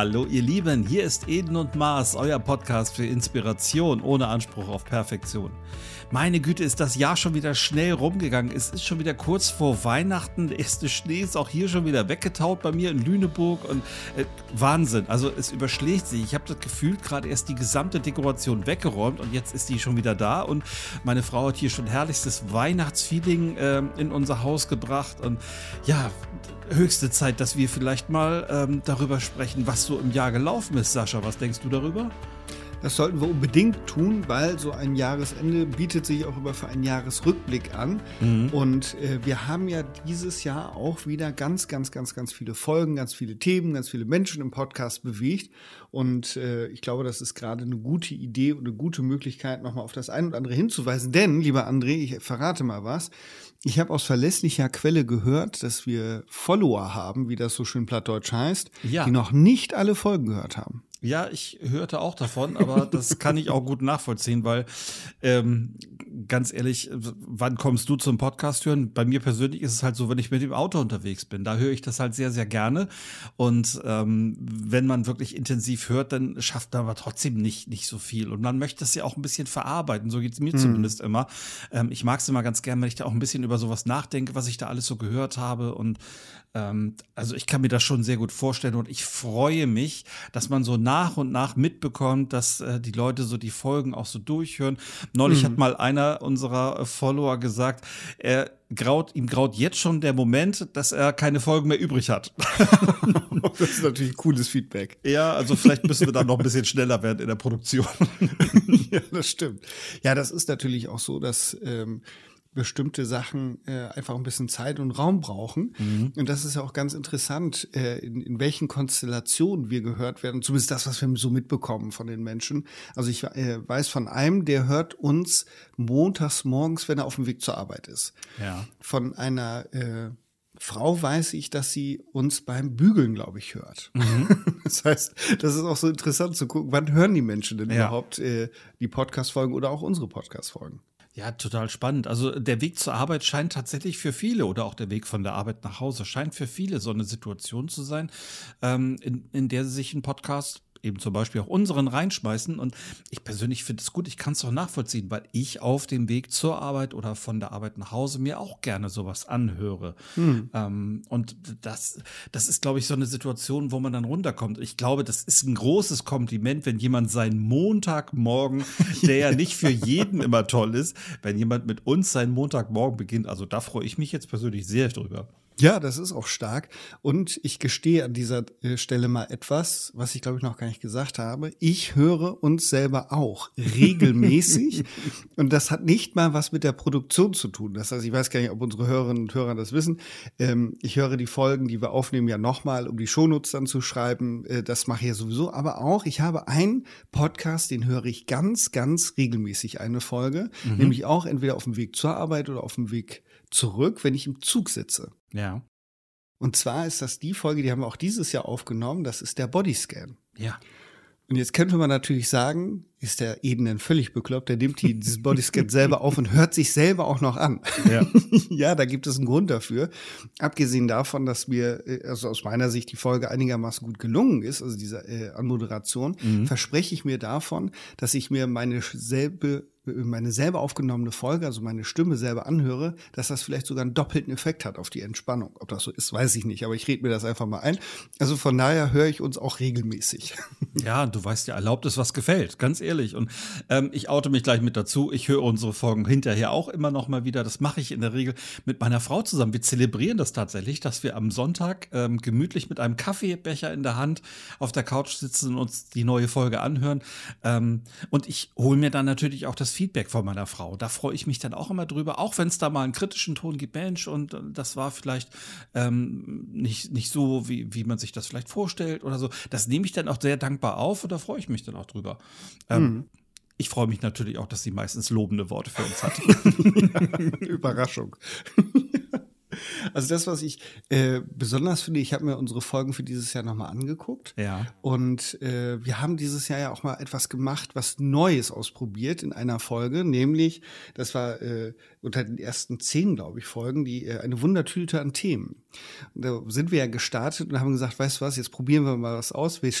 Hallo ihr Lieben, hier ist Eden und Mars, euer Podcast für Inspiration ohne Anspruch auf Perfektion. Meine Güte, ist das Jahr schon wieder schnell rumgegangen. Es ist schon wieder kurz vor Weihnachten. Der erste Schnee ist auch hier schon wieder weggetaut bei mir in Lüneburg. Und äh, Wahnsinn. Also es überschlägt sich. Ich habe das Gefühl, gerade erst die gesamte Dekoration weggeräumt und jetzt ist die schon wieder da. Und meine Frau hat hier schon herrlichstes Weihnachtsfeeling äh, in unser Haus gebracht. Und ja, höchste Zeit, dass wir vielleicht mal ähm, darüber sprechen, was so im Jahr gelaufen ist. Sascha, was denkst du darüber? Das sollten wir unbedingt tun, weil so ein Jahresende bietet sich auch immer für einen Jahresrückblick an. Mhm. Und äh, wir haben ja dieses Jahr auch wieder ganz, ganz, ganz, ganz viele Folgen, ganz viele Themen, ganz viele Menschen im Podcast bewegt. Und äh, ich glaube, das ist gerade eine gute Idee und eine gute Möglichkeit, nochmal auf das ein und andere hinzuweisen. Denn, lieber André, ich verrate mal was. Ich habe aus verlässlicher Quelle gehört, dass wir Follower haben, wie das so schön plattdeutsch heißt, ja. die noch nicht alle Folgen gehört haben. Ja, ich hörte auch davon, aber das kann ich auch gut nachvollziehen, weil ähm, ganz ehrlich, wann kommst du zum Podcast hören? Bei mir persönlich ist es halt so, wenn ich mit dem Auto unterwegs bin, da höre ich das halt sehr, sehr gerne. Und ähm, wenn man wirklich intensiv hört, dann schafft man aber trotzdem nicht, nicht so viel. Und man möchte es ja auch ein bisschen verarbeiten, so geht's mir mhm. zumindest immer. Ähm, ich mag es immer ganz gern, wenn ich da auch ein bisschen über sowas nachdenke, was ich da alles so gehört habe. Und ähm, also ich kann mir das schon sehr gut vorstellen und ich freue mich, dass man so nach und nach mitbekommt, dass äh, die Leute so die Folgen auch so durchhören. Neulich mhm. hat mal einer unserer Follower gesagt, er graut, ihm graut jetzt schon der Moment, dass er keine Folgen mehr übrig hat. das ist natürlich cooles Feedback. Ja, also vielleicht müssen wir dann noch ein bisschen schneller werden in der Produktion. ja, das stimmt. Ja, das ist natürlich auch so, dass ähm, bestimmte Sachen äh, einfach ein bisschen Zeit und Raum brauchen. Mhm. Und das ist ja auch ganz interessant, äh, in, in welchen Konstellationen wir gehört werden, zumindest das, was wir so mitbekommen von den Menschen. Also ich äh, weiß von einem, der hört uns montags morgens, wenn er auf dem Weg zur Arbeit ist. Ja. Von einer äh, Frau weiß ich, dass sie uns beim Bügeln, glaube ich, hört. Mhm. Das heißt, das ist auch so interessant zu gucken, wann hören die Menschen denn ja. überhaupt äh, die Podcast-Folgen oder auch unsere Podcast-Folgen. Ja, total spannend. Also der Weg zur Arbeit scheint tatsächlich für viele oder auch der Weg von der Arbeit nach Hause scheint für viele so eine Situation zu sein, ähm, in, in der sie sich einen Podcast eben zum Beispiel auch unseren reinschmeißen. Und ich persönlich finde es gut, ich kann es auch nachvollziehen, weil ich auf dem Weg zur Arbeit oder von der Arbeit nach Hause mir auch gerne sowas anhöre. Hm. Ähm, und das, das ist, glaube ich, so eine Situation, wo man dann runterkommt. Ich glaube, das ist ein großes Kompliment, wenn jemand seinen Montagmorgen, der ja nicht für jeden immer toll ist, wenn jemand mit uns seinen Montagmorgen beginnt. Also da freue ich mich jetzt persönlich sehr drüber. Ja, das ist auch stark. Und ich gestehe an dieser äh, Stelle mal etwas, was ich glaube ich noch gar nicht gesagt habe. Ich höre uns selber auch regelmäßig. und das hat nicht mal was mit der Produktion zu tun. Das heißt, ich weiß gar nicht, ob unsere Hörerinnen und Hörer das wissen. Ähm, ich höre die Folgen, die wir aufnehmen, ja nochmal, um die Shownotes dann zu schreiben. Äh, das mache ich ja sowieso. Aber auch, ich habe einen Podcast, den höre ich ganz, ganz regelmäßig, eine Folge. Mhm. Nämlich auch entweder auf dem Weg zur Arbeit oder auf dem Weg zurück, wenn ich im Zug sitze. Ja. Und zwar ist das die Folge, die haben wir auch dieses Jahr aufgenommen, das ist der Bodyscan. Ja. Und jetzt könnte man natürlich sagen, ist der Eden denn völlig bekloppt, der nimmt die, dieses Bodyscan selber auf und hört sich selber auch noch an. Ja. ja, da gibt es einen Grund dafür. Abgesehen davon, dass mir, äh, also aus meiner Sicht die Folge einigermaßen gut gelungen ist, also diese äh, Anmoderation, mhm. verspreche ich mir davon, dass ich mir meine selbe meine selber aufgenommene Folge, also meine Stimme selber anhöre, dass das vielleicht sogar einen doppelten Effekt hat auf die Entspannung. Ob das so ist, weiß ich nicht, aber ich rede mir das einfach mal ein. Also von daher höre ich uns auch regelmäßig. Ja, du weißt ja, erlaubt ist, was gefällt, ganz ehrlich. Und ähm, ich oute mich gleich mit dazu. Ich höre unsere Folgen hinterher auch immer noch mal wieder. Das mache ich in der Regel mit meiner Frau zusammen. Wir zelebrieren das tatsächlich, dass wir am Sonntag ähm, gemütlich mit einem Kaffeebecher in der Hand auf der Couch sitzen und uns die neue Folge anhören. Ähm, und ich hole mir dann natürlich auch das Feedback von meiner Frau. Da freue ich mich dann auch immer drüber, auch wenn es da mal einen kritischen Ton gibt, Mensch, und äh, das war vielleicht ähm, nicht, nicht so, wie, wie man sich das vielleicht vorstellt oder so. Das nehme ich dann auch sehr dankbar auf und da freue ich mich dann auch drüber. Ähm, mhm. Ich freue mich natürlich auch, dass sie meistens lobende Worte für uns hat. Überraschung. Also das, was ich äh, besonders finde, ich habe mir unsere Folgen für dieses Jahr nochmal angeguckt. Ja. Und äh, wir haben dieses Jahr ja auch mal etwas gemacht, was Neues ausprobiert in einer Folge, nämlich, das war äh, unter den ersten zehn, glaube ich, Folgen, die äh, eine Wundertüte an Themen. Und da sind wir ja gestartet und haben gesagt, weißt du was, jetzt probieren wir mal was aus. Wir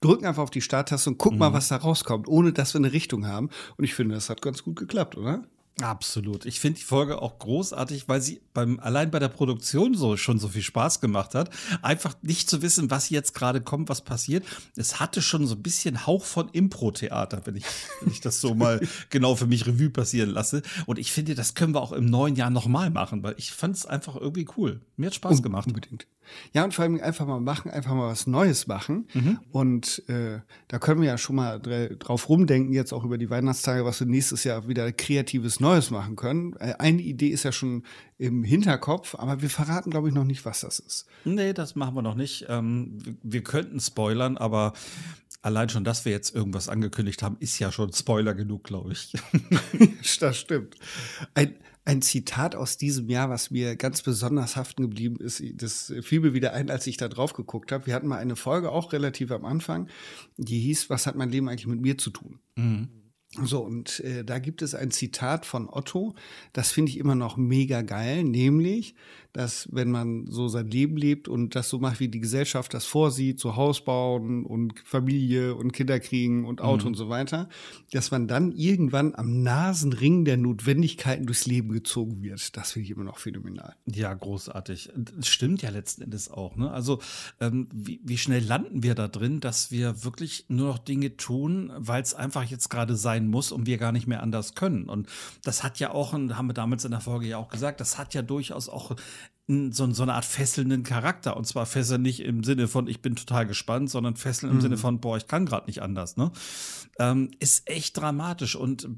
drücken einfach auf die Starttaste und gucken mhm. mal, was da rauskommt, ohne dass wir eine Richtung haben. Und ich finde, das hat ganz gut geklappt, oder? Absolut. Ich finde die Folge auch großartig, weil sie beim allein bei der Produktion so schon so viel Spaß gemacht hat. Einfach nicht zu wissen, was jetzt gerade kommt, was passiert. Es hatte schon so ein bisschen Hauch von Impro-Theater, wenn ich, wenn ich das so mal genau für mich Revue passieren lasse. Und ich finde, das können wir auch im neuen Jahr nochmal machen, weil ich fand es einfach irgendwie cool. Mir hat Spaß gemacht. Unbedingt. Ja, und vor allem einfach mal machen, einfach mal was Neues machen. Mhm. Und äh, da können wir ja schon mal drauf rumdenken, jetzt auch über die Weihnachtstage, was wir nächstes Jahr wieder kreatives Neues machen können. Äh, eine Idee ist ja schon im Hinterkopf, aber wir verraten, glaube ich, noch nicht, was das ist. Nee, das machen wir noch nicht. Ähm, wir könnten spoilern, aber allein schon, dass wir jetzt irgendwas angekündigt haben, ist ja schon Spoiler genug, glaube ich. das stimmt. Ein, ein Zitat aus diesem Jahr, was mir ganz besonders haften geblieben ist. Das fiel mir wieder ein, als ich da drauf geguckt habe. Wir hatten mal eine Folge, auch relativ am Anfang, die hieß, was hat mein Leben eigentlich mit mir zu tun? Mhm. So, und äh, da gibt es ein Zitat von Otto, das finde ich immer noch mega geil, nämlich, dass wenn man so sein Leben lebt und das so macht, wie die Gesellschaft das vorsieht, so Haus bauen und Familie und Kinder kriegen und Auto mhm. und so weiter, dass man dann irgendwann am Nasenring der Notwendigkeiten durchs Leben gezogen wird. Das finde ich immer noch phänomenal. Ja, großartig. Das stimmt ja letzten Endes auch. Ne? Also ähm, wie, wie schnell landen wir da drin, dass wir wirklich nur noch Dinge tun, weil es einfach jetzt gerade sein muss und wir gar nicht mehr anders können. Und das hat ja auch, und haben wir damals in der Folge ja auch gesagt, das hat ja durchaus auch so, so eine Art fesselnden Charakter. Und zwar fesseln nicht im Sinne von, ich bin total gespannt, sondern fesseln im mhm. Sinne von, boah, ich kann gerade nicht anders. Ne? Ähm, ist echt dramatisch. Und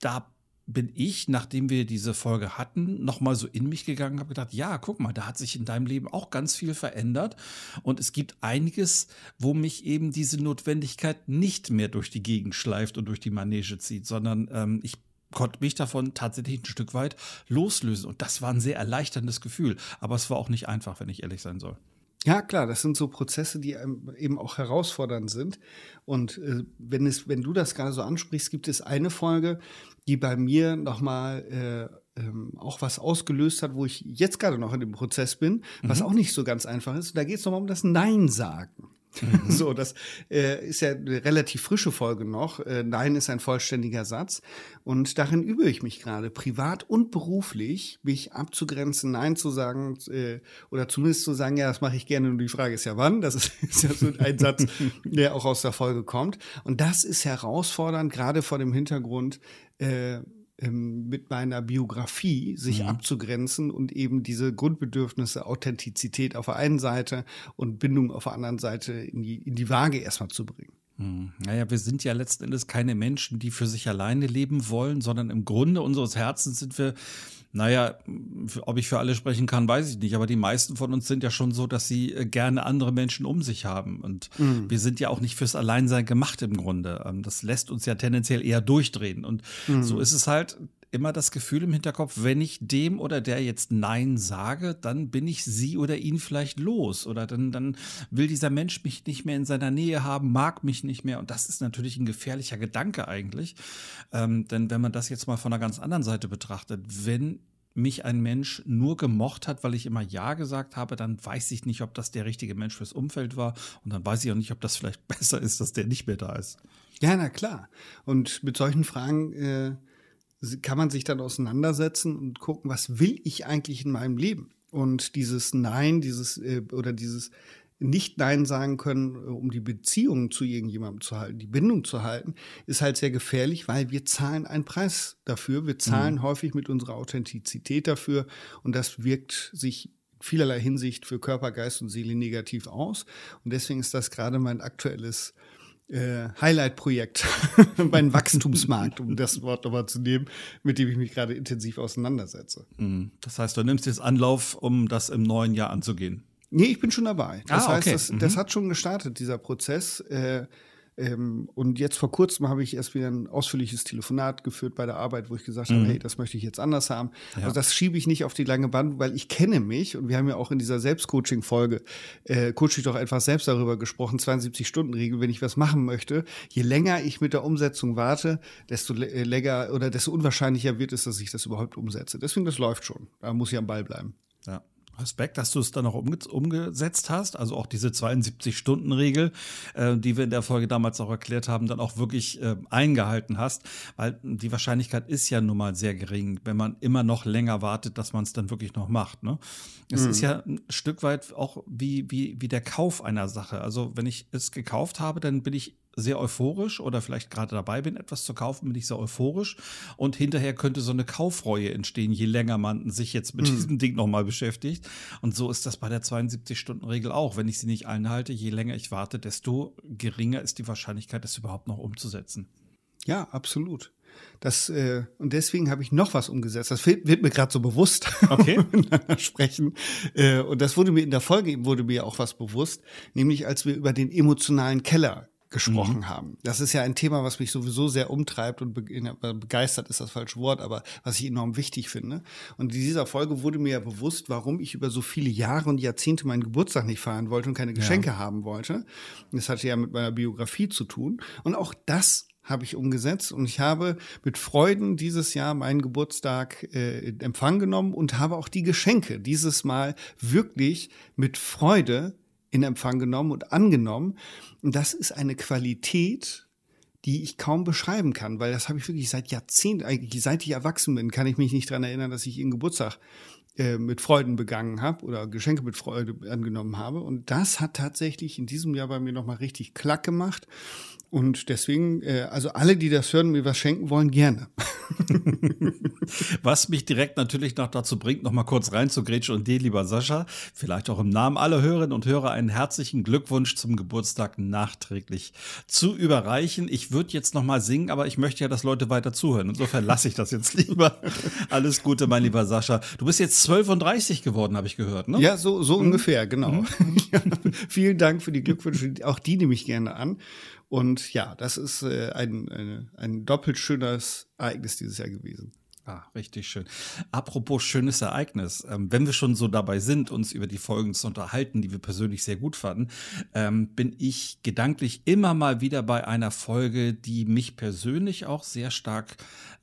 da bin ich, nachdem wir diese Folge hatten, noch mal so in mich gegangen, habe gedacht, ja, guck mal, da hat sich in deinem Leben auch ganz viel verändert und es gibt einiges, wo mich eben diese Notwendigkeit nicht mehr durch die Gegend schleift und durch die Manege zieht, sondern ähm, ich konnte mich davon tatsächlich ein Stück weit loslösen. Und das war ein sehr erleichterndes Gefühl. Aber es war auch nicht einfach, wenn ich ehrlich sein soll. Ja, klar, das sind so Prozesse, die eben auch herausfordernd sind. Und äh, wenn, es, wenn du das gerade so ansprichst, gibt es eine Folge, die bei mir nochmal äh, ähm, auch was ausgelöst hat, wo ich jetzt gerade noch in dem Prozess bin, was mhm. auch nicht so ganz einfach ist. Da geht es nochmal um das Nein sagen. So, das äh, ist ja eine relativ frische Folge noch. Äh, Nein ist ein vollständiger Satz. Und darin übe ich mich gerade, privat und beruflich, mich abzugrenzen, Nein zu sagen äh, oder zumindest zu sagen, ja, das mache ich gerne. Und die Frage ist ja, wann? Das ist, ist ja so ein Satz, der auch aus der Folge kommt. Und das ist herausfordernd, gerade vor dem Hintergrund, äh, ähm, mit meiner Biografie sich mhm. abzugrenzen und eben diese Grundbedürfnisse Authentizität auf der einen Seite und Bindung auf der anderen Seite in die, in die Waage erstmal zu bringen. Hm. Naja, wir sind ja letzten Endes keine Menschen, die für sich alleine leben wollen, sondern im Grunde unseres Herzens sind wir naja, ob ich für alle sprechen kann, weiß ich nicht. Aber die meisten von uns sind ja schon so, dass sie äh, gerne andere Menschen um sich haben. Und mhm. wir sind ja auch nicht fürs Alleinsein gemacht im Grunde. Ähm, das lässt uns ja tendenziell eher durchdrehen. Und mhm. so ist es halt immer das Gefühl im Hinterkopf, wenn ich dem oder der jetzt Nein sage, dann bin ich sie oder ihn vielleicht los. Oder dann, dann will dieser Mensch mich nicht mehr in seiner Nähe haben, mag mich nicht mehr. Und das ist natürlich ein gefährlicher Gedanke eigentlich. Ähm, denn wenn man das jetzt mal von einer ganz anderen Seite betrachtet, wenn mich ein Mensch nur gemocht hat, weil ich immer Ja gesagt habe, dann weiß ich nicht, ob das der richtige Mensch fürs Umfeld war. Und dann weiß ich auch nicht, ob das vielleicht besser ist, dass der nicht mehr da ist. Ja, na klar. Und mit solchen Fragen äh, kann man sich dann auseinandersetzen und gucken, was will ich eigentlich in meinem Leben? Und dieses Nein, dieses äh, oder dieses nicht Nein sagen können, äh, um die Beziehung zu irgendjemandem zu halten, die Bindung zu halten, ist halt sehr gefährlich, weil wir zahlen einen Preis dafür. Wir zahlen mhm. häufig mit unserer Authentizität dafür und das wirkt sich vielerlei Hinsicht für Körper, Geist und Seele negativ aus. Und deswegen ist das gerade mein aktuelles äh, Highlight-Projekt, mein Wachstumsmarkt, um das Wort nochmal zu nehmen, mit dem ich mich gerade intensiv auseinandersetze. Mhm. Das heißt, du nimmst jetzt Anlauf, um das im neuen Jahr anzugehen. Nee, ich bin schon dabei. Das ah, heißt, okay. das, das mhm. hat schon gestartet, dieser Prozess. Äh, Ähm, und jetzt vor kurzem habe ich erst wieder ein ausführliches Telefonat geführt bei der Arbeit, wo ich gesagt Mhm. habe, hey, das möchte ich jetzt anders haben. Also das schiebe ich nicht auf die lange Band, weil ich kenne mich und wir haben ja auch in dieser Selbstcoaching-Folge, äh, Coach dich doch einfach selbst darüber gesprochen, 72-Stunden-Regel, wenn ich was machen möchte, je länger ich mit der Umsetzung warte, desto äh, länger oder desto unwahrscheinlicher wird es, dass ich das überhaupt umsetze. Deswegen, das läuft schon. Da muss ich am Ball bleiben. Ja. Respekt, dass du es dann auch umge umgesetzt hast. Also auch diese 72-Stunden-Regel, äh, die wir in der Folge damals auch erklärt haben, dann auch wirklich äh, eingehalten hast. Weil die Wahrscheinlichkeit ist ja nun mal sehr gering, wenn man immer noch länger wartet, dass man es dann wirklich noch macht. Ne? Es ist ja ein Stück weit auch wie, wie, wie der Kauf einer Sache. Also wenn ich es gekauft habe, dann bin ich sehr euphorisch oder vielleicht gerade dabei bin, etwas zu kaufen, bin ich sehr euphorisch. Und hinterher könnte so eine Kaufreue entstehen, je länger man sich jetzt mit diesem Ding nochmal beschäftigt. Und so ist das bei der 72-Stunden-Regel auch. Wenn ich sie nicht einhalte, je länger ich warte, desto geringer ist die Wahrscheinlichkeit, es überhaupt noch umzusetzen. Ja, absolut. Das, äh, und deswegen habe ich noch was umgesetzt. Das wird, mir gerade so bewusst. Okay. miteinander sprechen. Äh, und das wurde mir in der Folge eben wurde mir auch was bewusst, nämlich als wir über den emotionalen Keller gesprochen haben. Das ist ja ein Thema, was mich sowieso sehr umtreibt und be begeistert ist das falsche Wort, aber was ich enorm wichtig finde. Und in dieser Folge wurde mir ja bewusst, warum ich über so viele Jahre und Jahrzehnte meinen Geburtstag nicht feiern wollte und keine Geschenke haben wollte. Das hatte ja mit meiner Biografie zu tun. Und auch das habe ich umgesetzt und ich habe mit Freuden dieses Jahr meinen Geburtstag äh, in Empfang genommen und habe auch die Geschenke dieses Mal wirklich mit Freude in Empfang genommen und angenommen. Und das ist eine Qualität, die ich kaum beschreiben kann, weil das habe ich wirklich seit Jahrzehnten, eigentlich seit ich erwachsen bin, kann ich mich nicht dran erinnern, dass ich ihren Geburtstag äh, mit Freuden begangen habe oder Geschenke mit Freude angenommen habe. Und das hat tatsächlich in diesem Jahr bei mir nochmal richtig klack gemacht. Und deswegen, äh, also alle, die das hören, mir was schenken wollen, gerne. Was mich direkt natürlich noch dazu bringt, noch mal kurz reinzugrätschen und dir, lieber Sascha, vielleicht auch im Namen aller Hörerinnen und Hörer einen herzlichen Glückwunsch zum Geburtstag nachträglich zu überreichen. Ich würde jetzt noch mal singen, aber ich möchte ja, dass Leute weiter zuhören. Insofern lasse ich das jetzt lieber. Alles Gute, mein lieber Sascha. Du bist jetzt 32 geworden, habe ich gehört, ne? Ja, so, so ungefähr, genau. ja, vielen Dank für die Glückwünsche. Auch die nehme ich gerne an. Und ja, das ist äh, ein, ein, ein doppelt schönes Ereignis dieses Jahr gewesen. Ah, richtig schön. Apropos schönes Ereignis, ähm, wenn wir schon so dabei sind, uns über die Folgen zu unterhalten, die wir persönlich sehr gut fanden, ähm, bin ich gedanklich immer mal wieder bei einer Folge, die mich persönlich auch sehr stark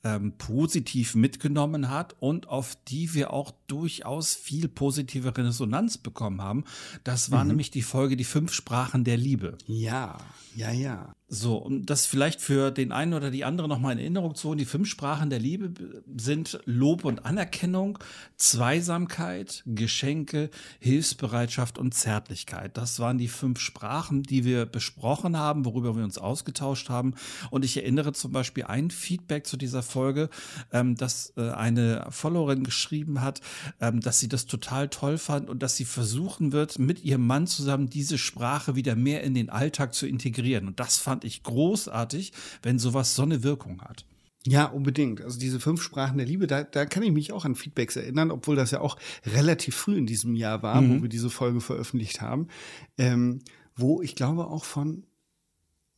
ähm, positiv mitgenommen hat und auf die wir auch durchaus viel positive Resonanz bekommen haben. Das war nämlich die Folge Die fünf Sprachen der Liebe. Ja, ja, ja. So, um das vielleicht für den einen oder die andere nochmal in Erinnerung zu holen, die fünf Sprachen der Liebe sind Lob und Anerkennung, Zweisamkeit, Geschenke, Hilfsbereitschaft und Zärtlichkeit. Das waren die fünf Sprachen, die wir besprochen haben, worüber wir uns ausgetauscht haben. Und ich erinnere zum Beispiel ein Feedback zu dieser Folge, ähm, dass äh, eine Followerin geschrieben hat, ähm, dass sie das total toll fand und dass sie versuchen wird, mit ihrem Mann zusammen diese Sprache wieder mehr in den Alltag zu integrieren. Und das fand ich großartig, wenn sowas so eine Wirkung hat. Ja, unbedingt. Also diese fünf Sprachen der Liebe, da, da kann ich mich auch an Feedbacks erinnern, obwohl das ja auch relativ früh in diesem Jahr war, Mhm. wo wir diese Folge veröffentlicht haben, ähm, wo ich glaube auch von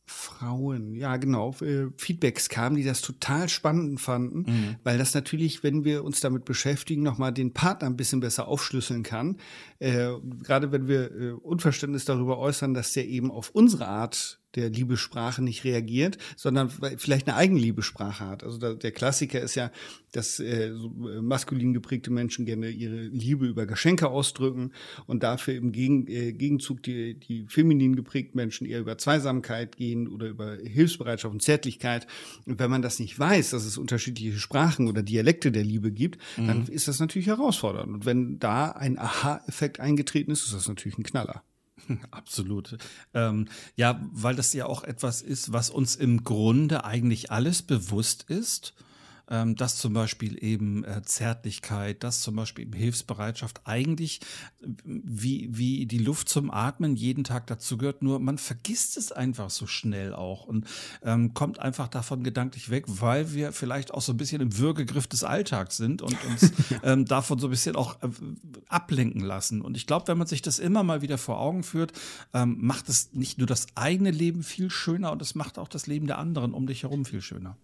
Frauen, ja genau, äh, Feedbacks kamen, die das total spannend fanden, weil das natürlich, wenn wir uns damit beschäftigen, nochmal den Partner ein bisschen besser aufschlüsseln kann. Äh, gerade wenn wir äh, Unverständnis darüber äußern, dass der eben auf unsere Art der Liebessprache nicht reagiert, sondern vielleicht eine Eigenliebessprache hat. Also da, der Klassiker ist ja, dass äh, so, äh, maskulin geprägte Menschen gerne ihre Liebe über Geschenke ausdrücken und dafür im Gegen, äh, Gegenzug die, die feminin geprägten Menschen eher über Zweisamkeit gehen oder über Hilfsbereitschaft und Zärtlichkeit. Und wenn man das nicht weiß, dass es unterschiedliche Sprachen oder Dialekte der Liebe gibt, dann ist das natürlich herausfordernd. Und wenn da ein Aha-Effekt eingetreten ist, ist das natürlich ein Knaller. Absolut. Ähm, ja, weil das ja auch etwas ist, was uns im Grunde eigentlich alles bewusst ist. Ähm, dass zum Beispiel eben äh, Zärtlichkeit, dass zum Beispiel eben Hilfsbereitschaft eigentlich wie, wie die Luft zum Atmen jeden Tag dazu gehört, nur man vergisst es einfach so schnell auch und ähm, kommt einfach davon gedanklich weg, weil wir vielleicht auch so ein bisschen im Würgegriff des Alltags sind und uns ähm, davon so ein bisschen auch äh, ablenken lassen. Und ich glaube, wenn man sich das immer mal wieder vor Augen führt, ähm, macht es nicht nur das eigene Leben viel schöner und es macht auch das Leben der anderen um dich herum viel schöner.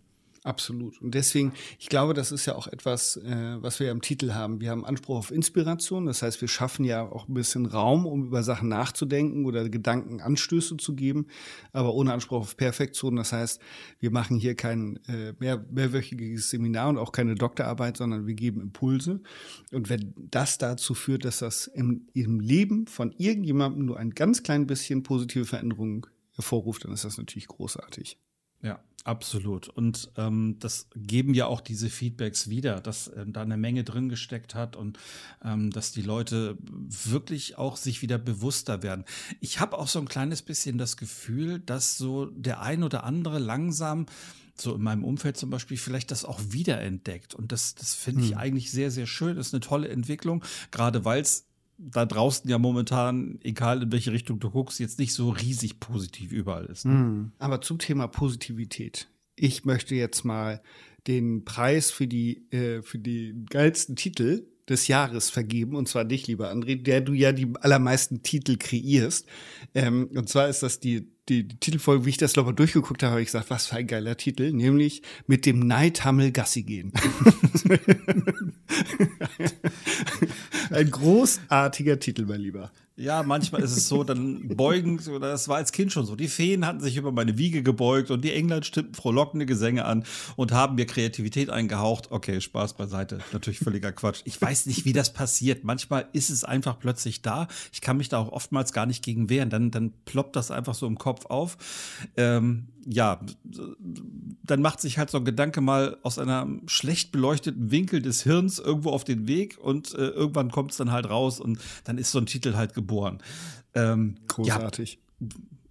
Absolut. Und deswegen, ich glaube, das ist ja auch etwas, äh, was wir ja im Titel haben. Wir haben Anspruch auf Inspiration. Das heißt, wir schaffen ja auch ein bisschen Raum, um über Sachen nachzudenken oder Gedanken Anstöße zu geben, aber ohne Anspruch auf Perfektion. Das heißt, wir machen hier kein äh, mehr, mehrwöchiges Seminar und auch keine Doktorarbeit, sondern wir geben Impulse. Und wenn das dazu führt, dass das im, im Leben von irgendjemandem nur ein ganz klein bisschen positive Veränderungen hervorruft, dann ist das natürlich großartig. Ja, absolut. Und ähm, das geben ja auch diese Feedbacks wieder, dass ähm, da eine Menge drin gesteckt hat und ähm, dass die Leute wirklich auch sich wieder bewusster werden. Ich habe auch so ein kleines bisschen das Gefühl, dass so der ein oder andere langsam so in meinem Umfeld zum Beispiel vielleicht das auch wiederentdeckt. Und das, das finde ich hm. eigentlich sehr, sehr schön. Das ist eine tolle Entwicklung, gerade weil es da draußen ja momentan, egal in welche Richtung du guckst, jetzt nicht so riesig positiv überall ist. Ne? Mhm. Aber zum Thema Positivität. Ich möchte jetzt mal den Preis für die, äh, für die geilsten Titel des Jahres vergeben, und zwar dich, lieber André, der du ja die allermeisten Titel kreierst. Ähm, und zwar ist das die, die, die Titelfolge, wie ich das nochmal durchgeguckt habe, habe ich gesagt, was für ein geiler Titel, nämlich mit dem Neidhammel Gassi gehen. ein großartiger Titel, mein Lieber. Ja, manchmal ist es so, dann beugen, oder das war als Kind schon so. Die Feen hatten sich über meine Wiege gebeugt und die England stimmten frohlockende Gesänge an und haben mir Kreativität eingehaucht. Okay, Spaß beiseite. Natürlich völliger Quatsch. Ich weiß nicht, wie das passiert. Manchmal ist es einfach plötzlich da. Ich kann mich da auch oftmals gar nicht gegen wehren. Dann, dann ploppt das einfach so im Kopf auf. Ähm, ja, dann macht sich halt so ein Gedanke mal aus einem schlecht beleuchteten Winkel des Hirns irgendwo auf den Weg und äh, irgendwann kommt es dann halt raus und dann ist so ein Titel halt geboren. Ähm, Großartig. Ja,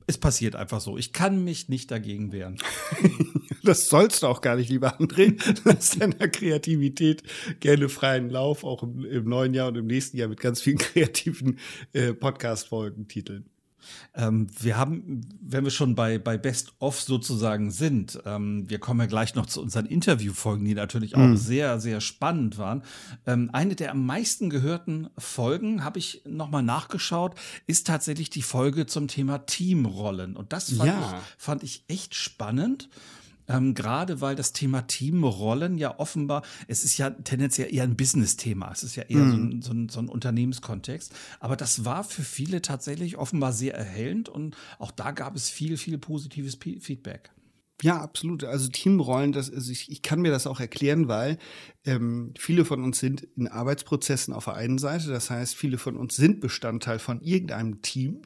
es passiert einfach so. Ich kann mich nicht dagegen wehren. das sollst du auch gar nicht, lieber André. Lass deiner Kreativität gerne freien Lauf, auch im, im, neuen Jahr und im nächsten Jahr mit ganz vielen kreativen äh, Podcast-Folgen titeln. Ähm, wir haben, wenn wir schon bei, bei Best of sozusagen sind, ähm, wir kommen ja gleich noch zu unseren Interviewfolgen, die natürlich auch mhm. sehr, sehr spannend waren. Ähm, eine der am meisten gehörten Folgen, habe ich nochmal nachgeschaut, ist tatsächlich die Folge zum Thema Teamrollen. Und das fand, ja. ich, fand ich echt spannend. Ähm, gerade weil das Thema Teamrollen ja offenbar, es ist ja tendenziell eher ein Business-Thema, es ist ja eher mhm. so, ein, so, ein, so ein Unternehmenskontext. Aber das war für viele tatsächlich offenbar sehr erhellend und auch da gab es viel, viel positives P Feedback. Ja, absolut. Also Teamrollen, das, also ich, ich kann mir das auch erklären, weil ähm, viele von uns sind in Arbeitsprozessen auf der einen Seite. Das heißt, viele von uns sind Bestandteil von irgendeinem Team.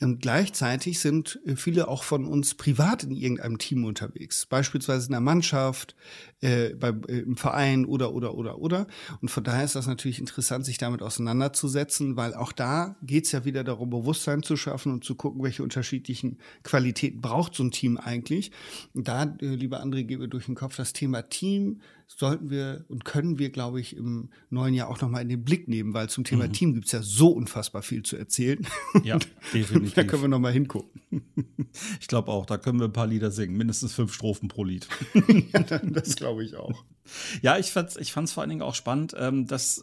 Und gleichzeitig sind äh, viele auch von uns privat in irgendeinem Team unterwegs. Beispielsweise in der Mannschaft, äh, bei, äh, im Verein oder, oder, oder, oder. Und von daher ist das natürlich interessant, sich damit auseinanderzusetzen, weil auch da geht es ja wieder darum, Bewusstsein zu schaffen und zu gucken, welche unterschiedlichen Qualitäten braucht so ein Team eigentlich. Da, äh, lieber André, gebe durch den Kopf das Thema Team sollten wir und können wir, glaube ich, im neuen Jahr auch nochmal in den Blick nehmen, weil zum Thema mhm. Team gibt es ja so unfassbar viel zu erzählen. Ja, definitiv. da können wir nochmal hingucken. Ich glaube auch, da können wir ein paar Lieder singen, mindestens fünf Strophen pro Lied. ja, das glaube ich auch. Ja, ich fand es ich fand's vor allen Dingen auch spannend, ähm, dass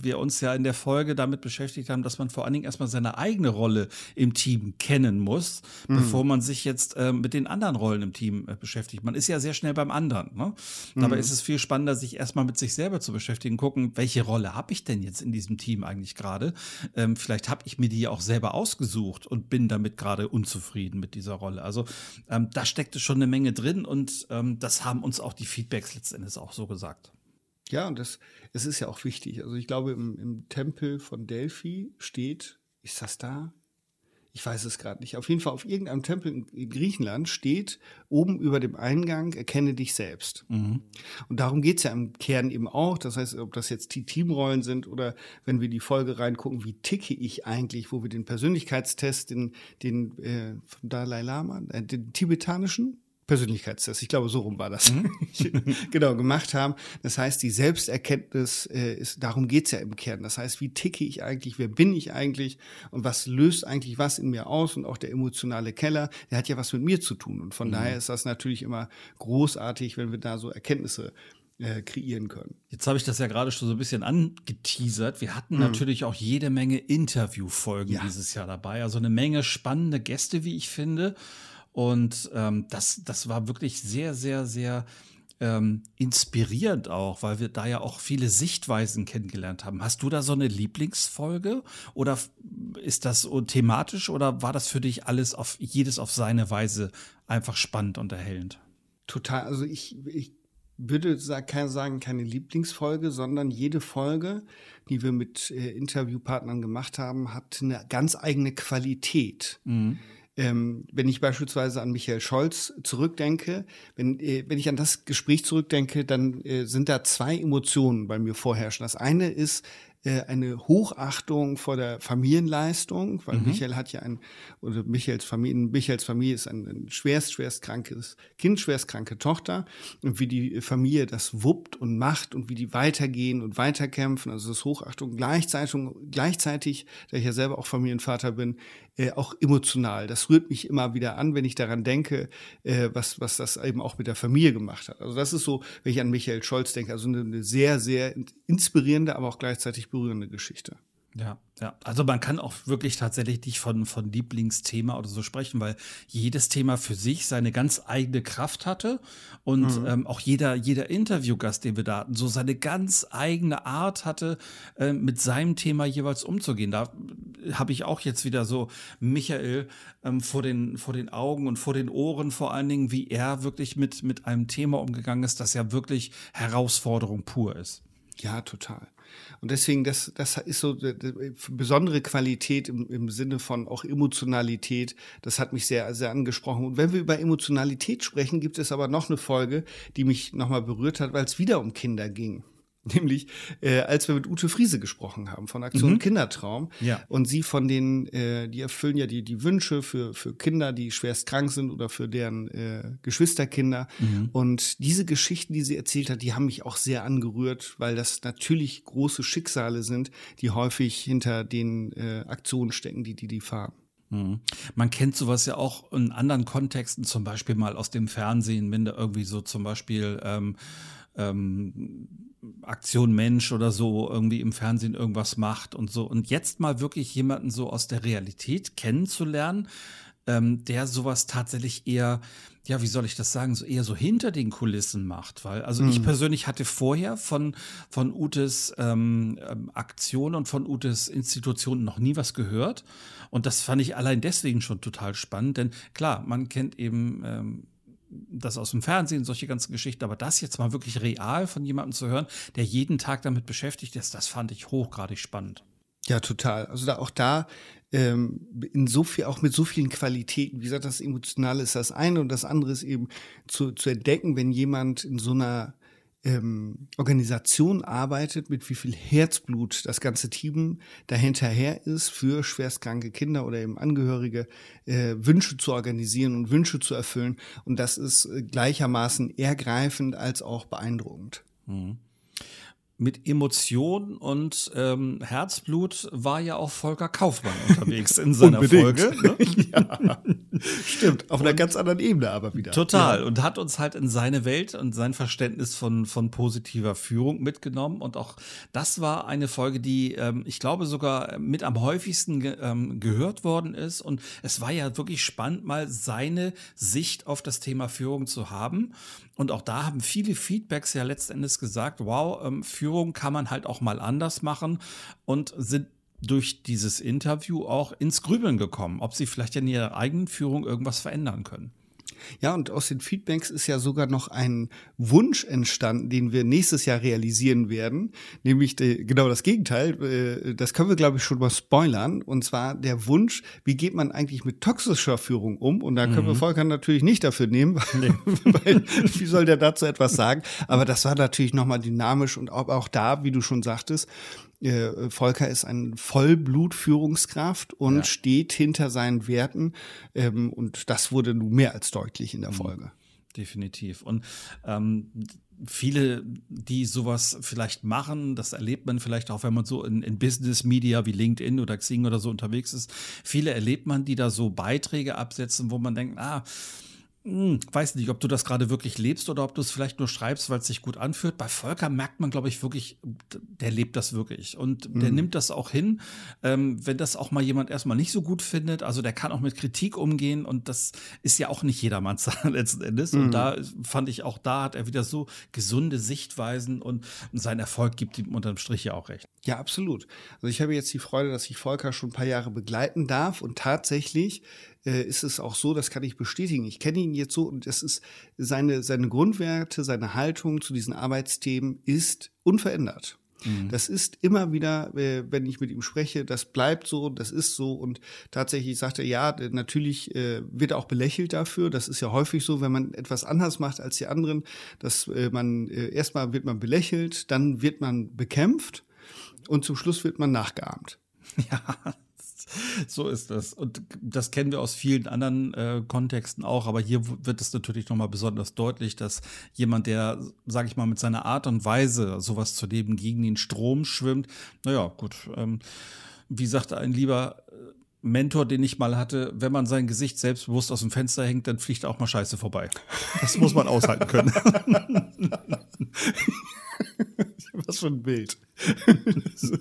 wir uns ja in der Folge damit beschäftigt haben, dass man vor allen Dingen erstmal seine eigene Rolle im Team kennen muss, mhm. bevor man sich jetzt äh, mit den anderen Rollen im Team äh, beschäftigt. Man ist ja sehr schnell beim anderen. Ne? Mhm. Dabei ist es viel spannender, sich erstmal mit sich selber zu beschäftigen, gucken, welche Rolle habe ich denn jetzt in diesem Team eigentlich gerade? Ähm, vielleicht habe ich mir die auch selber ausgesucht und bin damit gerade unzufrieden mit dieser Rolle. Also ähm, da steckte schon eine Menge drin und ähm, das haben uns auch die Feedbacks letztendlich auch so gesagt. Ja, und das, es ist ja auch wichtig. Also ich glaube, im, im Tempel von Delphi steht, ist das da? Ich weiß es gerade nicht. Auf jeden Fall auf irgendeinem Tempel in, in, Griechenland steht oben über dem Eingang, erkenne dich selbst. Mhm. Und darum geht's ja im Kern eben auch. Das heißt, ob das jetzt die Teamrollen sind oder wenn wir die Folge reingucken, wie ticke ich eigentlich, wo wir den Persönlichkeitstest, den, den äh, von Dalai Lama, äh, den tibetanischen, Persönlichkeitstest, ich glaube, so rum war das, mhm. genau, gemacht haben. Das heißt, die Selbsterkenntnis äh, ist, darum geht's ja im Kern. Das heißt, wie ticke ich eigentlich, wer bin ich eigentlich und was löst eigentlich was in mir aus? Und auch der emotionale Keller, der hat ja was mit mir zu tun. Und von mhm. daher ist das natürlich immer großartig, wenn wir da so Erkenntnisse äh, kreieren können. Jetzt habe ich das ja gerade schon so ein bisschen angeteasert. Wir hatten mhm. natürlich auch jede Menge Interviewfolgen ja. dieses Jahr dabei. Also eine Menge spannende Gäste, wie ich finde. Und ähm, das, das war wirklich sehr, sehr, sehr ähm, inspirierend auch, weil wir da ja auch viele Sichtweisen kennengelernt haben. Hast du da so eine Lieblingsfolge oder ist das thematisch oder war das für dich alles auf jedes auf seine Weise einfach spannend und erhellend? Total. Also ich, ich würde sagen, keine Lieblingsfolge, sondern jede Folge, die wir mit äh, Interviewpartnern gemacht haben, hat eine ganz eigene Qualität. Mhm. Ähm, wenn ich beispielsweise an Michael Scholz zurückdenke, wenn, äh, wenn ich an das Gespräch zurückdenke, dann äh, sind da zwei Emotionen bei mir vorherrschen. Das eine ist eine Hochachtung vor der Familienleistung, weil mhm. Michael hat ja ein, oder Michaels Familie, Michaels Familie ist ein, ein schwerst, schwerst krankes Kind, schwerst kranke Tochter und wie die Familie das wuppt und macht und wie die weitergehen und weiterkämpfen, also das ist Hochachtung gleichzeitig, gleichzeitig, da ich ja selber auch Familienvater bin, äh, auch emotional. Das rührt mich immer wieder an, wenn ich daran denke, äh, was, was das eben auch mit der Familie gemacht hat. Also das ist so, wenn ich an Michael Scholz denke, also eine, eine sehr, sehr inspirierende, aber auch gleichzeitig berührende Geschichte. Ja, ja. Also man kann auch wirklich tatsächlich nicht von, von Lieblingsthema oder so sprechen, weil jedes Thema für sich seine ganz eigene Kraft hatte und mhm. ähm, auch jeder, jeder Interviewgast, den wir da hatten, so seine ganz eigene Art hatte, äh, mit seinem Thema jeweils umzugehen. Da habe ich auch jetzt wieder so Michael ähm, vor, den, vor den Augen und vor den Ohren vor allen Dingen, wie er wirklich mit, mit einem Thema umgegangen ist, das ja wirklich Herausforderung pur ist. Ja, total. Und deswegen, das, das ist so besondere Qualität im, im Sinne von auch Emotionalität. Das hat mich sehr, sehr angesprochen. Und wenn wir über Emotionalität sprechen, gibt es aber noch eine Folge, die mich nochmal berührt hat, weil es wieder um Kinder ging. Nämlich, äh, als wir mit Ute Friese gesprochen haben von Aktion mhm. Kindertraum. Ja. Und sie von den, äh, die erfüllen ja die, die Wünsche für, für Kinder, die schwerst krank sind oder für deren äh, Geschwisterkinder. Mhm. Und diese Geschichten, die sie erzählt hat, die haben mich auch sehr angerührt, weil das natürlich große Schicksale sind, die häufig hinter den äh, Aktionen stecken, die die, die fahren. Mhm. Man kennt sowas ja auch in anderen Kontexten, zum Beispiel mal aus dem Fernsehen, wenn da irgendwie so zum Beispiel ähm, ähm, Aktion Mensch oder so irgendwie im Fernsehen irgendwas macht und so. Und jetzt mal wirklich jemanden so aus der Realität kennenzulernen, ähm, der sowas tatsächlich eher, ja, wie soll ich das sagen, so eher so hinter den Kulissen macht. Weil, also mhm. ich persönlich hatte vorher von, von Utes ähm, ähm, Aktion und von Utes Institutionen noch nie was gehört. Und das fand ich allein deswegen schon total spannend, denn klar, man kennt eben ähm, das aus dem Fernsehen, solche ganzen Geschichten, aber das jetzt mal wirklich real von jemandem zu hören, der jeden Tag damit beschäftigt ist, das fand ich hochgradig spannend. Ja, total. Also da auch da ähm, in so viel, auch mit so vielen Qualitäten. Wie gesagt, das Emotionale ist das eine und das andere ist eben zu, zu entdecken, wenn jemand in so einer ähm, Organisation arbeitet, mit wie viel Herzblut das ganze Team dahinterher ist, für schwerstkranke Kinder oder eben Angehörige äh, Wünsche zu organisieren und Wünsche zu erfüllen. Und das ist äh, gleichermaßen ergreifend als auch beeindruckend. Mhm mit Emotion und ähm, Herzblut war ja auch Volker Kaufmann unterwegs in seiner Folge. Ne? ja, stimmt, auf einer ganz anderen Ebene aber wieder. Total ja. und hat uns halt in seine Welt und sein Verständnis von, von positiver Führung mitgenommen und auch das war eine Folge, die ähm, ich glaube sogar mit am häufigsten ge ähm, gehört worden ist und es war ja wirklich spannend, mal seine Sicht auf das Thema Führung zu haben und auch da haben viele Feedbacks ja letztendlich gesagt, wow, ähm, Führung kann man halt auch mal anders machen und sind durch dieses Interview auch ins Grübeln gekommen, ob sie vielleicht in ihrer eigenen Führung irgendwas verändern können. Ja, und aus den Feedbacks ist ja sogar noch ein Wunsch entstanden, den wir nächstes Jahr realisieren werden, nämlich die, genau das Gegenteil. Äh, das können wir, glaube ich, schon mal spoilern. Und zwar der Wunsch, wie geht man eigentlich mit toxischer Führung um? Und da können mhm. wir Volker natürlich nicht dafür nehmen, weil, weil, wie soll der dazu etwas sagen? Aber das war natürlich nochmal dynamisch und auch, auch da, wie du schon sagtest, äh, Volker ist ein Vollblutführungskraft und ja. steht hinter seinen Werten. Ähm, und das wurde nun mehr als deutlich in der mhm. Folge. definitiv. Und ähm, viele, die sowas vielleicht machen, das erlebt man vielleicht auch, wenn man so in, in Business Media wie LinkedIn oder Xing oder so unterwegs ist. Viele erlebt man, die da so Beiträge absetzen, wo man denkt, ah, hm, weiß nicht, ob du das gerade wirklich lebst oder ob du es vielleicht nur schreibst, weil es sich gut anfühlt. Bei Volker merkt man, glaube ich, wirklich, der lebt das wirklich und der mhm. nimmt das auch hin, ähm, wenn das auch mal jemand erstmal nicht so gut findet. Also der kann auch mit Kritik umgehen und das ist ja auch nicht jedermanns letzten Endes. Mhm. Und da fand ich auch, da hat er wieder so gesunde Sichtweisen und, und sein Erfolg gibt ihm unterm Strich ja auch recht. Ja, absolut. Also ich habe jetzt die Freude, dass ich Volker schon ein paar Jahre begleiten darf und tatsächlich äh, ist es auch so, das kann ich bestätigen. Ich kenne ihn jetzt so und das ist seine, seine Grundwerte, seine Haltung zu diesen Arbeitsthemen ist unverändert. Mhm. Das ist immer wieder, äh, wenn ich mit ihm spreche, das bleibt so, das ist so. Und tatsächlich sagt er, ja, natürlich äh, wird er auch belächelt dafür. Das ist ja häufig so, wenn man etwas anders macht als die anderen, dass äh, man erstmal wird man belächelt, dann wird man bekämpft und zum Schluss wird man nachgeahmt. Ja, so ist das. Und das kennen wir aus vielen anderen äh, Kontexten auch, aber hier wird es natürlich nochmal besonders deutlich, dass jemand, der, sage ich mal, mit seiner Art und Weise sowas zu leben gegen den Strom schwimmt, naja, gut, ähm, wie sagte ein lieber äh, Mentor, den ich mal hatte, wenn man sein Gesicht selbstbewusst aus dem Fenster hängt, dann fliegt auch mal Scheiße vorbei. Das muss man aushalten können. Was für ein Bild.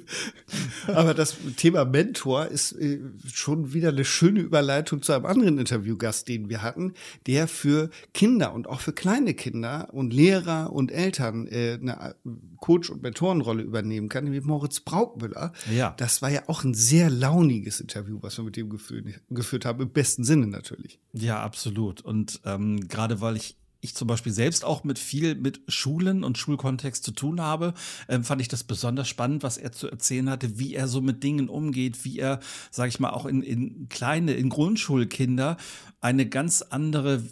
Aber das Thema Mentor ist äh, schon wieder eine schöne Überleitung zu einem anderen Interviewgast, den wir hatten, der für Kinder und auch für kleine Kinder und Lehrer und Eltern äh, eine Coach- und Mentorenrolle übernehmen kann, nämlich Moritz Braukmüller. Ja. Das war ja auch ein sehr launiges Interview, was wir mit dem geführt, geführt haben, im besten Sinne natürlich. Ja, absolut. Und ähm, gerade weil ich ich zum Beispiel selbst auch mit viel mit Schulen und Schulkontext zu tun habe, ähm, fand ich das besonders spannend, was er zu erzählen hatte, wie er so mit Dingen umgeht, wie er, sage ich mal, auch in, in kleine, in Grundschulkinder eine ganz andere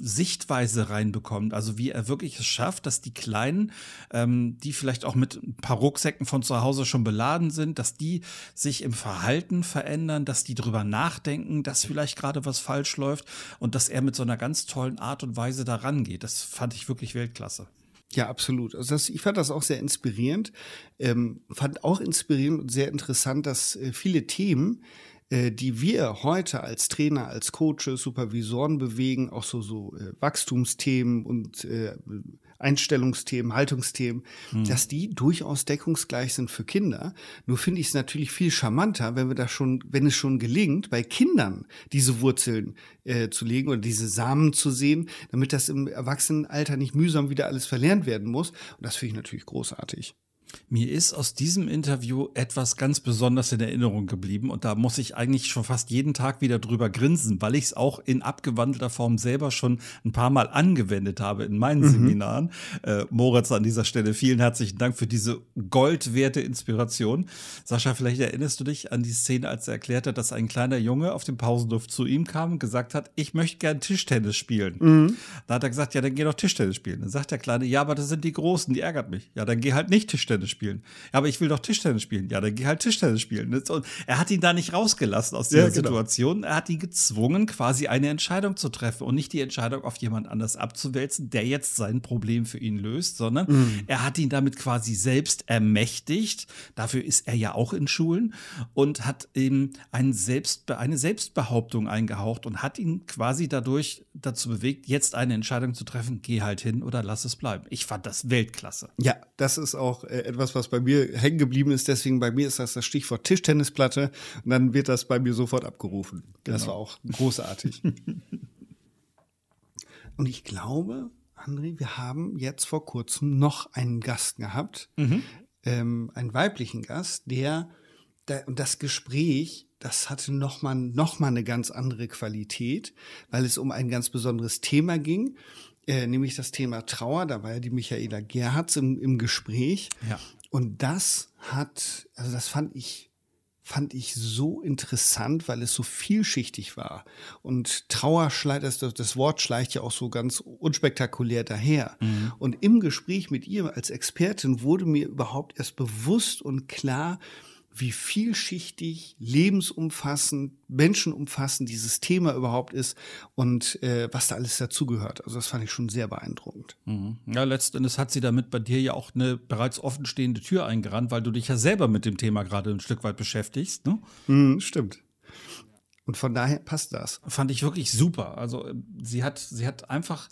Sichtweise reinbekommt. Also wie er wirklich es schafft, dass die Kleinen, ähm, die vielleicht auch mit ein paar Rucksäcken von zu Hause schon beladen sind, dass die sich im Verhalten verändern, dass die drüber nachdenken, dass vielleicht gerade was falsch läuft und dass er mit so einer ganz tollen Art und Weise da rangeht. Das fand ich wirklich Weltklasse. Ja, absolut. Also das, ich fand das auch sehr inspirierend. Ähm, fand auch inspirierend und sehr interessant, dass äh, viele Themen, äh, die wir heute als Trainer, als Coaches, Supervisoren bewegen, auch so, so äh, Wachstumsthemen und äh, Einstellungsthemen, Haltungsthemen, hm. dass die durchaus deckungsgleich sind für Kinder. Nur finde ich es natürlich viel charmanter, wenn wir da schon, wenn es schon gelingt, bei Kindern diese Wurzeln äh, zu legen oder diese Samen zu sehen, damit das im Erwachsenenalter nicht mühsam wieder alles verlernt werden muss. Und das finde ich natürlich großartig. Mir ist aus diesem Interview etwas ganz besonders in Erinnerung geblieben und da muss ich eigentlich schon fast jeden Tag wieder drüber grinsen, weil ich es auch in abgewandelter Form selber schon ein paar Mal angewendet habe in meinen mhm. Seminaren. Äh, Moritz, an dieser Stelle vielen herzlichen Dank für diese goldwerte Inspiration. Sascha, vielleicht erinnerst du dich an die Szene, als er erklärt hat, dass ein kleiner Junge auf dem Pausenduft zu ihm kam und gesagt hat, ich möchte gern Tischtennis spielen. Mhm. Da hat er gesagt, ja, dann geh doch Tischtennis spielen. Dann sagt der Kleine, ja, aber das sind die Großen, die ärgert mich. Ja, dann geh halt nicht Tischtennis Tischtennis spielen. Ja, aber ich will doch Tischtennis spielen. Ja, dann geh halt Tischtennis spielen. Und er hat ihn da nicht rausgelassen aus dieser ja, genau. Situation. Er hat ihn gezwungen, quasi eine Entscheidung zu treffen und nicht die Entscheidung auf jemand anders abzuwälzen, der jetzt sein Problem für ihn löst, sondern mhm. er hat ihn damit quasi selbst ermächtigt. Dafür ist er ja auch in Schulen und hat ihm ein Selbst, eine Selbstbehauptung eingehaucht und hat ihn quasi dadurch dazu bewegt, jetzt eine Entscheidung zu treffen, geh halt hin oder lass es bleiben. Ich fand das Weltklasse. Ja, das ist auch äh, etwas, was bei mir hängen geblieben ist. Deswegen bei mir ist das das Stichwort Tischtennisplatte und dann wird das bei mir sofort abgerufen. Genau. Das war auch großartig. und ich glaube, André, wir haben jetzt vor kurzem noch einen Gast gehabt, mhm. ähm, einen weiblichen Gast, der, der und das Gespräch das hatte nochmal noch mal eine ganz andere Qualität, weil es um ein ganz besonderes Thema ging äh, nämlich das Thema Trauer. Da war ja die Michaela Gerhards im, im Gespräch. Ja. Und das hat, also das fand ich fand ich so interessant, weil es so vielschichtig war. Und Trauer schleicht, das, das Wort schleicht ja auch so ganz unspektakulär daher. Mhm. Und im Gespräch mit ihr als Expertin wurde mir überhaupt erst bewusst und klar, wie vielschichtig, lebensumfassend, menschenumfassend dieses Thema überhaupt ist und äh, was da alles dazugehört. Also das fand ich schon sehr beeindruckend. Mhm. Ja, letztendlich hat sie damit bei dir ja auch eine bereits offenstehende Tür eingerannt, weil du dich ja selber mit dem Thema gerade ein Stück weit beschäftigst. Ne? Mhm, stimmt. Und von daher passt das. Fand ich wirklich super. Also sie hat, sie hat einfach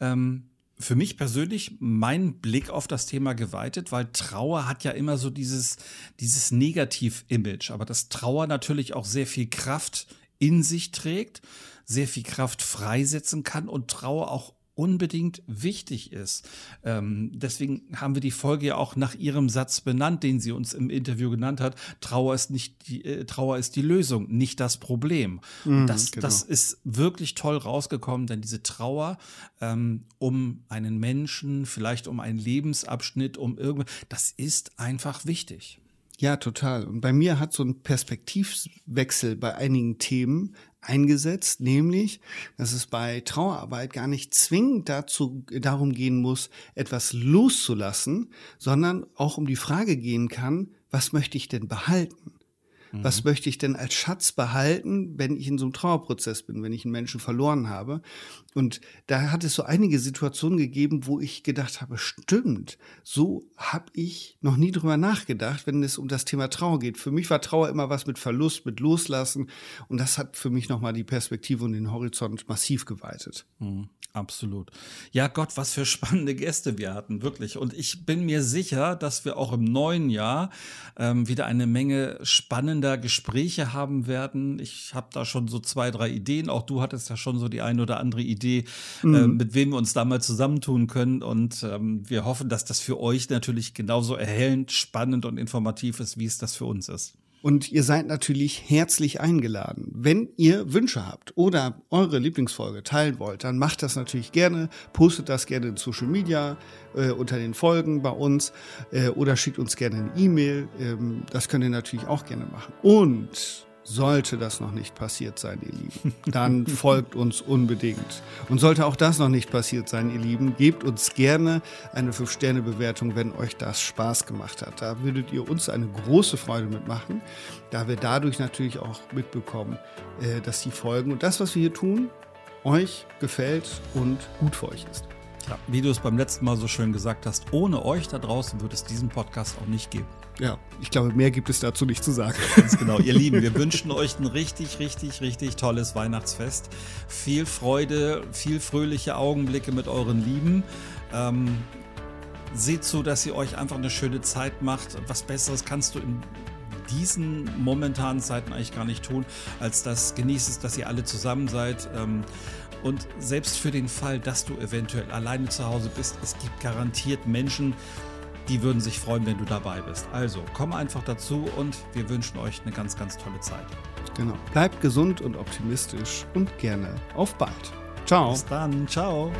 ähm, für mich persönlich meinen Blick auf das Thema geweitet, weil Trauer hat ja immer so dieses, dieses Negativ-Image, aber dass Trauer natürlich auch sehr viel Kraft in sich trägt, sehr viel Kraft freisetzen kann und Trauer auch unbedingt wichtig ist. Ähm, deswegen haben wir die Folge ja auch nach ihrem Satz benannt, den sie uns im Interview genannt hat. Trauer ist nicht die, äh, Trauer ist die Lösung, nicht das Problem. Mhm, das, genau. das ist wirklich toll rausgekommen, denn diese Trauer ähm, um einen Menschen, vielleicht um einen Lebensabschnitt, um irgendwas, das ist einfach wichtig. Ja, total. Und bei mir hat so ein Perspektivwechsel bei einigen Themen eingesetzt, nämlich, dass es bei Trauerarbeit gar nicht zwingend dazu, darum gehen muss, etwas loszulassen, sondern auch um die Frage gehen kann, was möchte ich denn behalten? Was mhm. möchte ich denn als Schatz behalten, wenn ich in so einem Trauerprozess bin, wenn ich einen Menschen verloren habe? Und da hat es so einige Situationen gegeben, wo ich gedacht habe, stimmt, so habe ich noch nie drüber nachgedacht, wenn es um das Thema Trauer geht. Für mich war Trauer immer was mit Verlust, mit Loslassen. Und das hat für mich nochmal die Perspektive und den Horizont massiv geweitet. Mhm. Absolut. Ja, Gott, was für spannende Gäste wir hatten, wirklich. Und ich bin mir sicher, dass wir auch im neuen Jahr ähm, wieder eine Menge spannender Gespräche haben werden. Ich habe da schon so zwei, drei Ideen. Auch du hattest ja schon so die eine oder andere Idee, mhm. äh, mit wem wir uns da mal zusammentun können. Und ähm, wir hoffen, dass das für euch natürlich genauso erhellend, spannend und informativ ist, wie es das für uns ist. Und ihr seid natürlich herzlich eingeladen. Wenn ihr Wünsche habt oder eure Lieblingsfolge teilen wollt, dann macht das natürlich gerne, postet das gerne in Social Media äh, unter den Folgen bei uns äh, oder schickt uns gerne eine E-Mail. Ähm, das könnt ihr natürlich auch gerne machen. Und sollte das noch nicht passiert sein, ihr Lieben, dann folgt uns unbedingt. Und sollte auch das noch nicht passiert sein, ihr Lieben, gebt uns gerne eine 5-Sterne-Bewertung, wenn euch das Spaß gemacht hat. Da würdet ihr uns eine große Freude mitmachen, da wir dadurch natürlich auch mitbekommen, äh, dass die Folgen und das, was wir hier tun, euch gefällt und gut für euch ist. Ja, wie du es beim letzten Mal so schön gesagt hast, ohne euch da draußen wird es diesen Podcast auch nicht geben. Ja, ich glaube, mehr gibt es dazu nicht zu sagen. Ganz genau. Ihr Lieben, wir wünschen euch ein richtig, richtig, richtig tolles Weihnachtsfest. Viel Freude, viel fröhliche Augenblicke mit euren Lieben. Ähm, seht zu, dass ihr euch einfach eine schöne Zeit macht. Was Besseres kannst du in diesen momentanen Zeiten eigentlich gar nicht tun, als das genießt es, dass ihr alle zusammen seid. Ähm, und selbst für den Fall, dass du eventuell alleine zu Hause bist, es gibt garantiert Menschen, die würden sich freuen, wenn du dabei bist. Also komm einfach dazu und wir wünschen euch eine ganz, ganz tolle Zeit. Genau. Bleibt gesund und optimistisch und gerne auf bald. Ciao. Bis dann. Ciao.